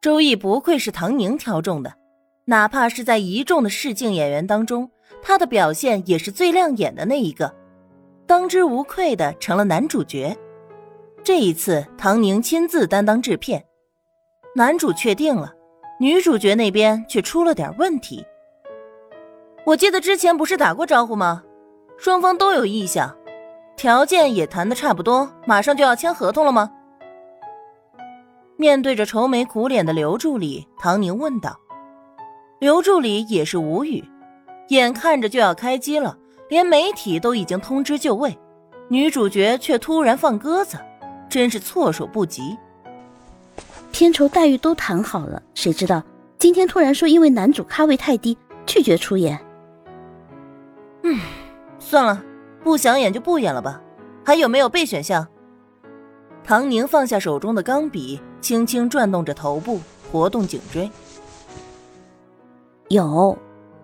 周易不愧是唐宁挑中的，哪怕是在一众的试镜演员当中，他的表现也是最亮眼的那一个，当之无愧的成了男主角。这一次，唐宁亲自担当制片，男主确定了，女主角那边却出了点问题。我记得之前不是打过招呼吗？双方都有意向，条件也谈的差不多，马上就要签合同了吗？面对着愁眉苦脸的刘助理，唐宁问道。刘助理也是无语，眼看着就要开机了，连媒体都已经通知就位，女主角却突然放鸽子，真是措手不及。片酬待遇都谈好了，谁知道今天突然说因为男主咖位太低，拒绝出演。嗯，算了，不想演就不演了吧。还有没有备选项？唐宁放下手中的钢笔，轻轻转动着头部，活动颈椎。有，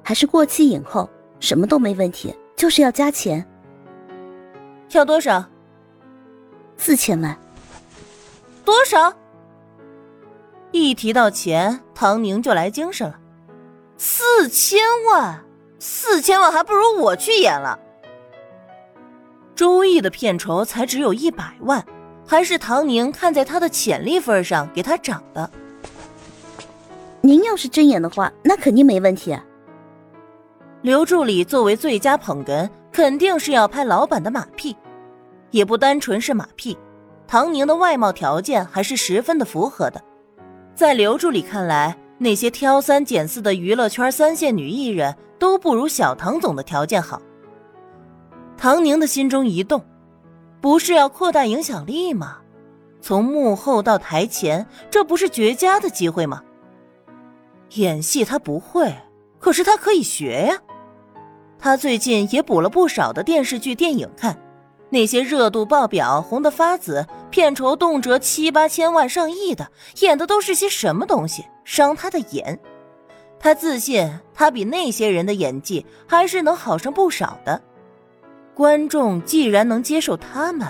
还是过期影后，什么都没问题，就是要加钱。要多少？四千万。多少？一提到钱，唐宁就来精神了。四千万。四千万还不如我去演了。周易的片酬才只有一百万，还是唐宁看在他的潜力份上给他涨的。您要是真演的话，那肯定没问题。刘助理作为最佳捧哏，肯定是要拍老板的马屁，也不单纯是马屁。唐宁的外貌条件还是十分的符合的，在刘助理看来。那些挑三拣四的娱乐圈三线女艺人，都不如小唐总的条件好。唐宁的心中一动，不是要扩大影响力吗？从幕后到台前，这不是绝佳的机会吗？演戏他不会，可是他可以学呀。他最近也补了不少的电视剧、电影看。那些热度爆表、红得发紫、片酬动辄七八千万、上亿的，演的都是些什么东西？伤他的眼。他自信，他比那些人的演技还是能好上不少的。观众既然能接受他们，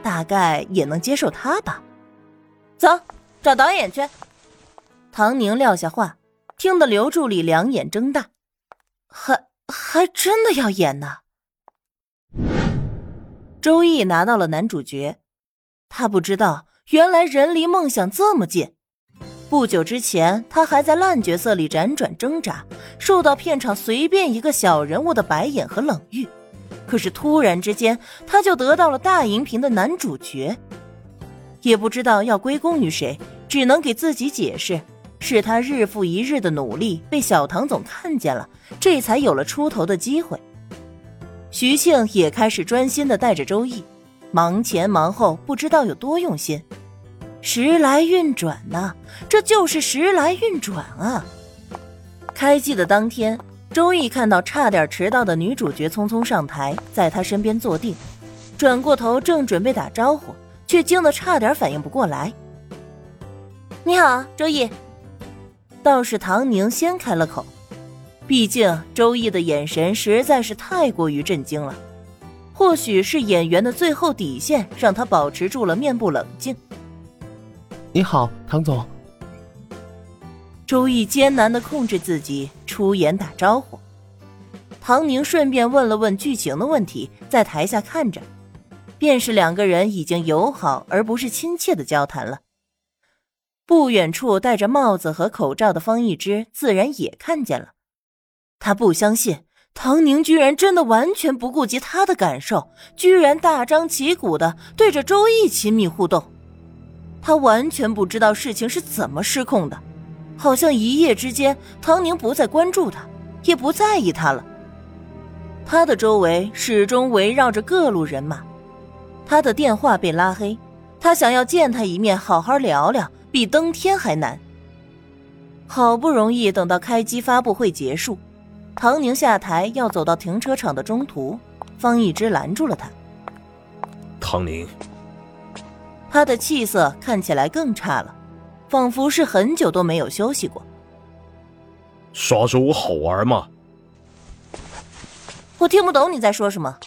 大概也能接受他吧。走，找导演去。唐宁撂下话，听得刘助理两眼睁大，还还真的要演呢。周易拿到了男主角，他不知道原来人离梦想这么近。不久之前，他还在烂角色里辗转挣扎，受到片场随便一个小人物的白眼和冷遇。可是突然之间，他就得到了大荧屏的男主角，也不知道要归功于谁，只能给自己解释，是他日复一日的努力被小唐总看见了，这才有了出头的机会。徐庆也开始专心的带着周易，忙前忙后，不知道有多用心。时来运转呐，这就是时来运转啊！开机的当天，周易看到差点迟到的女主角匆匆上台，在她身边坐定，转过头正准备打招呼，却惊得差点反应不过来。你好，周易。倒是唐宁先开了口。毕竟周易的眼神实在是太过于震惊了，或许是演员的最后底线让他保持住了面部冷静。你好，唐总。周易艰难的控制自己出言打招呼，唐宁顺便问了问剧情的问题，在台下看着，便是两个人已经友好而不是亲切的交谈了。不远处戴着帽子和口罩的方逸之自然也看见了。他不相信唐宁居然真的完全不顾及他的感受，居然大张旗鼓的对着周易亲密互动。他完全不知道事情是怎么失控的，好像一夜之间唐宁不再关注他，也不在意他了。他的周围始终围绕着各路人马，他的电话被拉黑，他想要见他一面好好聊聊，比登天还难。好不容易等到开机发布会结束。唐宁下台要走到停车场的中途，方一之拦住了他。唐宁，他的气色看起来更差了，仿佛是很久都没有休息过。耍着我好玩吗？我听不懂你在说什么。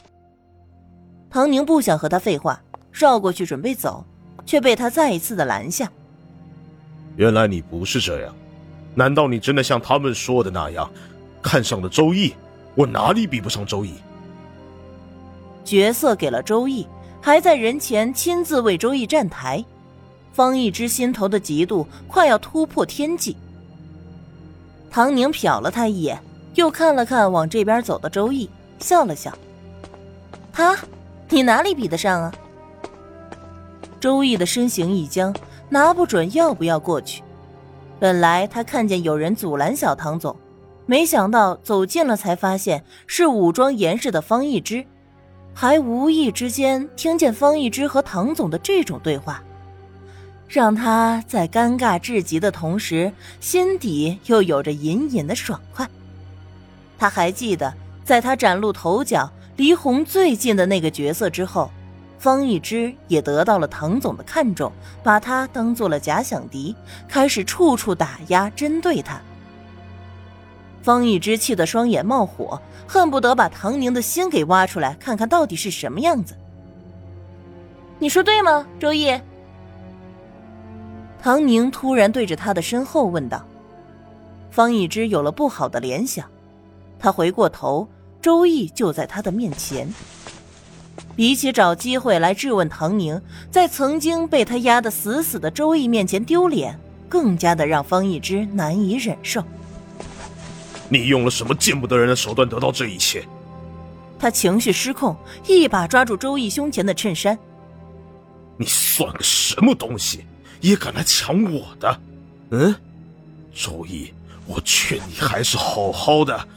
唐宁不想和他废话，绕过去准备走，却被他再一次的拦下。原来你不是这样，难道你真的像他们说的那样，看上了周易？我哪里比不上周易？角色给了周易，还在人前亲自为周易站台，方一之心头的嫉妒快要突破天际。唐宁瞟了他一眼，又看了看往这边走的周易，笑了笑：“他，你哪里比得上啊？”周易的身形一僵，拿不准要不要过去。本来他看见有人阻拦小唐总，没想到走近了才发现是武装严实的方一之。还无意之间听见方一之和唐总的这种对话，让他在尴尬至极的同时，心底又有着隐隐的爽快。他还记得，在他崭露头角、离红最近的那个角色之后，方一之也得到了唐总的看重，把他当做了假想敌，开始处处打压、针对他。方一之气得双眼冒火，恨不得把唐宁的心给挖出来，看看到底是什么样子。你说对吗，周易？唐宁突然对着他的身后问道。方一之有了不好的联想，他回过头，周易就在他的面前。比起找机会来质问唐宁，在曾经被他压得死死的周易面前丢脸，更加的让方一之难以忍受。你用了什么见不得人的手段得到这一切？他情绪失控，一把抓住周易胸前的衬衫。你算个什么东西，也敢来抢我的？嗯，周易，我劝你还是好好的。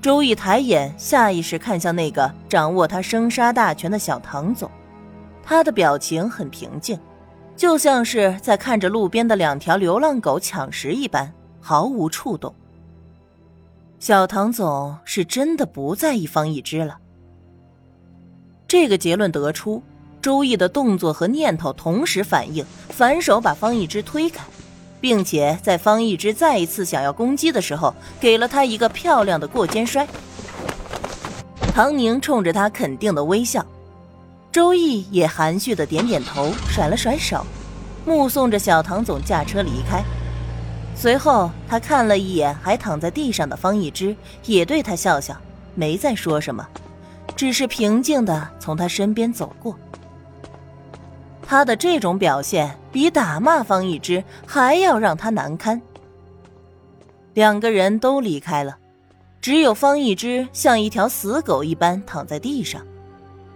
周易抬眼，下意识看向那个掌握他生杀大权的小唐总，他的表情很平静，就像是在看着路边的两条流浪狗抢食一般，毫无触动。小唐总是真的不在一方一只了。这个结论得出，周易的动作和念头同时反应，反手把方一之推开，并且在方一之再一次想要攻击的时候，给了他一个漂亮的过肩摔。唐宁冲着他肯定的微笑，周易也含蓄的点点头，甩了甩手，目送着小唐总驾车离开。随后，他看了一眼还躺在地上的方一之，也对他笑笑，没再说什么，只是平静的从他身边走过。他的这种表现比打骂方一之还要让他难堪。两个人都离开了，只有方一之像一条死狗一般躺在地上，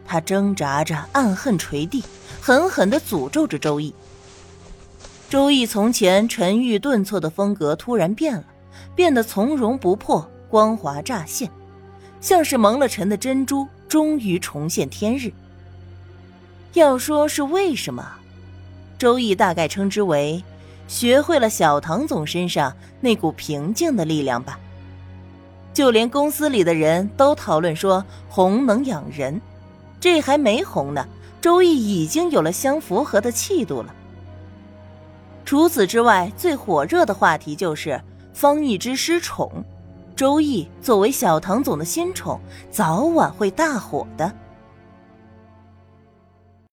他挣扎着，暗恨垂地，狠狠的诅咒着周易。周易从前沉郁顿挫的风格突然变了，变得从容不迫、光华乍现，像是蒙了尘的珍珠终于重现天日。要说是为什么，周易大概称之为学会了小唐总身上那股平静的力量吧。就连公司里的人都讨论说红能养人，这还没红呢，周易已经有了相符合的气度了。除此之外，最火热的话题就是方一之失宠。周易作为小唐总的新宠，早晚会大火的。